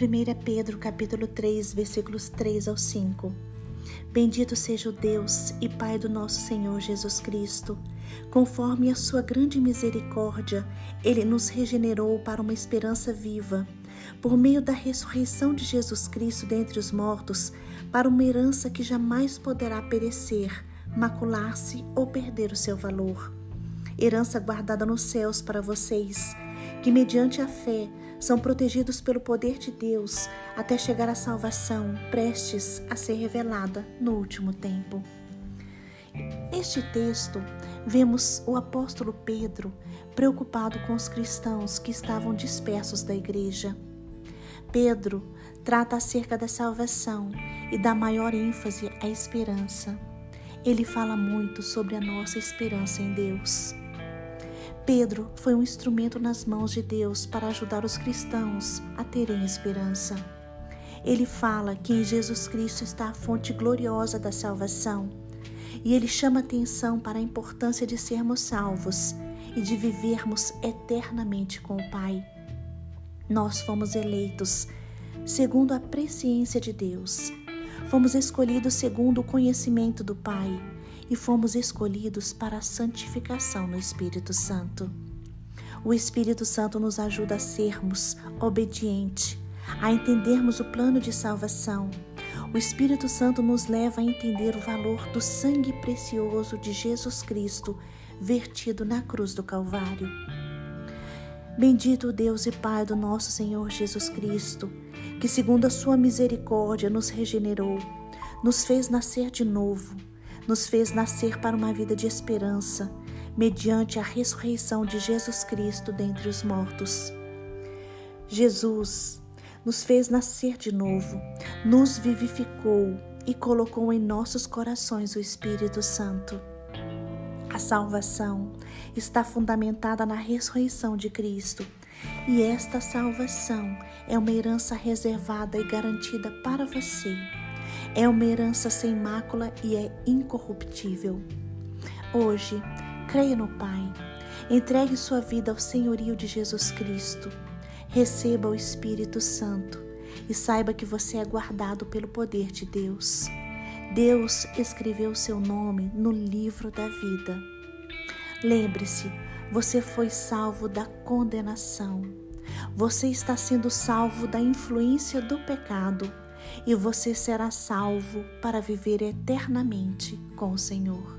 1 Pedro capítulo 3, versículos 3 ao 5. Bendito seja o Deus e Pai do nosso Senhor Jesus Cristo. Conforme a sua grande misericórdia, ele nos regenerou para uma esperança viva, por meio da ressurreição de Jesus Cristo dentre os mortos, para uma herança que jamais poderá perecer, macular-se ou perder o seu valor. Herança guardada nos céus para vocês, que mediante a fé são protegidos pelo poder de Deus até chegar à salvação prestes a ser revelada no último tempo. Neste texto, vemos o apóstolo Pedro preocupado com os cristãos que estavam dispersos da igreja. Pedro trata acerca da salvação e dá maior ênfase à esperança. Ele fala muito sobre a nossa esperança em Deus. Pedro foi um instrumento nas mãos de Deus para ajudar os cristãos a terem esperança. Ele fala que em Jesus Cristo está a fonte gloriosa da salvação e ele chama atenção para a importância de sermos salvos e de vivermos eternamente com o Pai. Nós fomos eleitos segundo a presciência de Deus. Fomos escolhidos segundo o conhecimento do Pai e fomos escolhidos para a santificação no Espírito Santo. O Espírito Santo nos ajuda a sermos obedientes, a entendermos o plano de salvação. O Espírito Santo nos leva a entender o valor do sangue precioso de Jesus Cristo vertido na cruz do Calvário. Bendito Deus e Pai do nosso Senhor Jesus Cristo, que, segundo a Sua misericórdia, nos regenerou, nos fez nascer de novo nos fez nascer para uma vida de esperança, mediante a ressurreição de Jesus Cristo dentre os mortos. Jesus nos fez nascer de novo, nos vivificou e colocou em nossos corações o Espírito Santo. A salvação está fundamentada na ressurreição de Cristo, e esta salvação é uma herança reservada e garantida para você é uma herança sem mácula e é incorruptível. Hoje, creia no Pai, entregue sua vida ao senhorio de Jesus Cristo, receba o Espírito Santo e saiba que você é guardado pelo poder de Deus. Deus escreveu seu nome no livro da vida. Lembre-se, você foi salvo da condenação. Você está sendo salvo da influência do pecado e você será salvo para viver eternamente com o Senhor.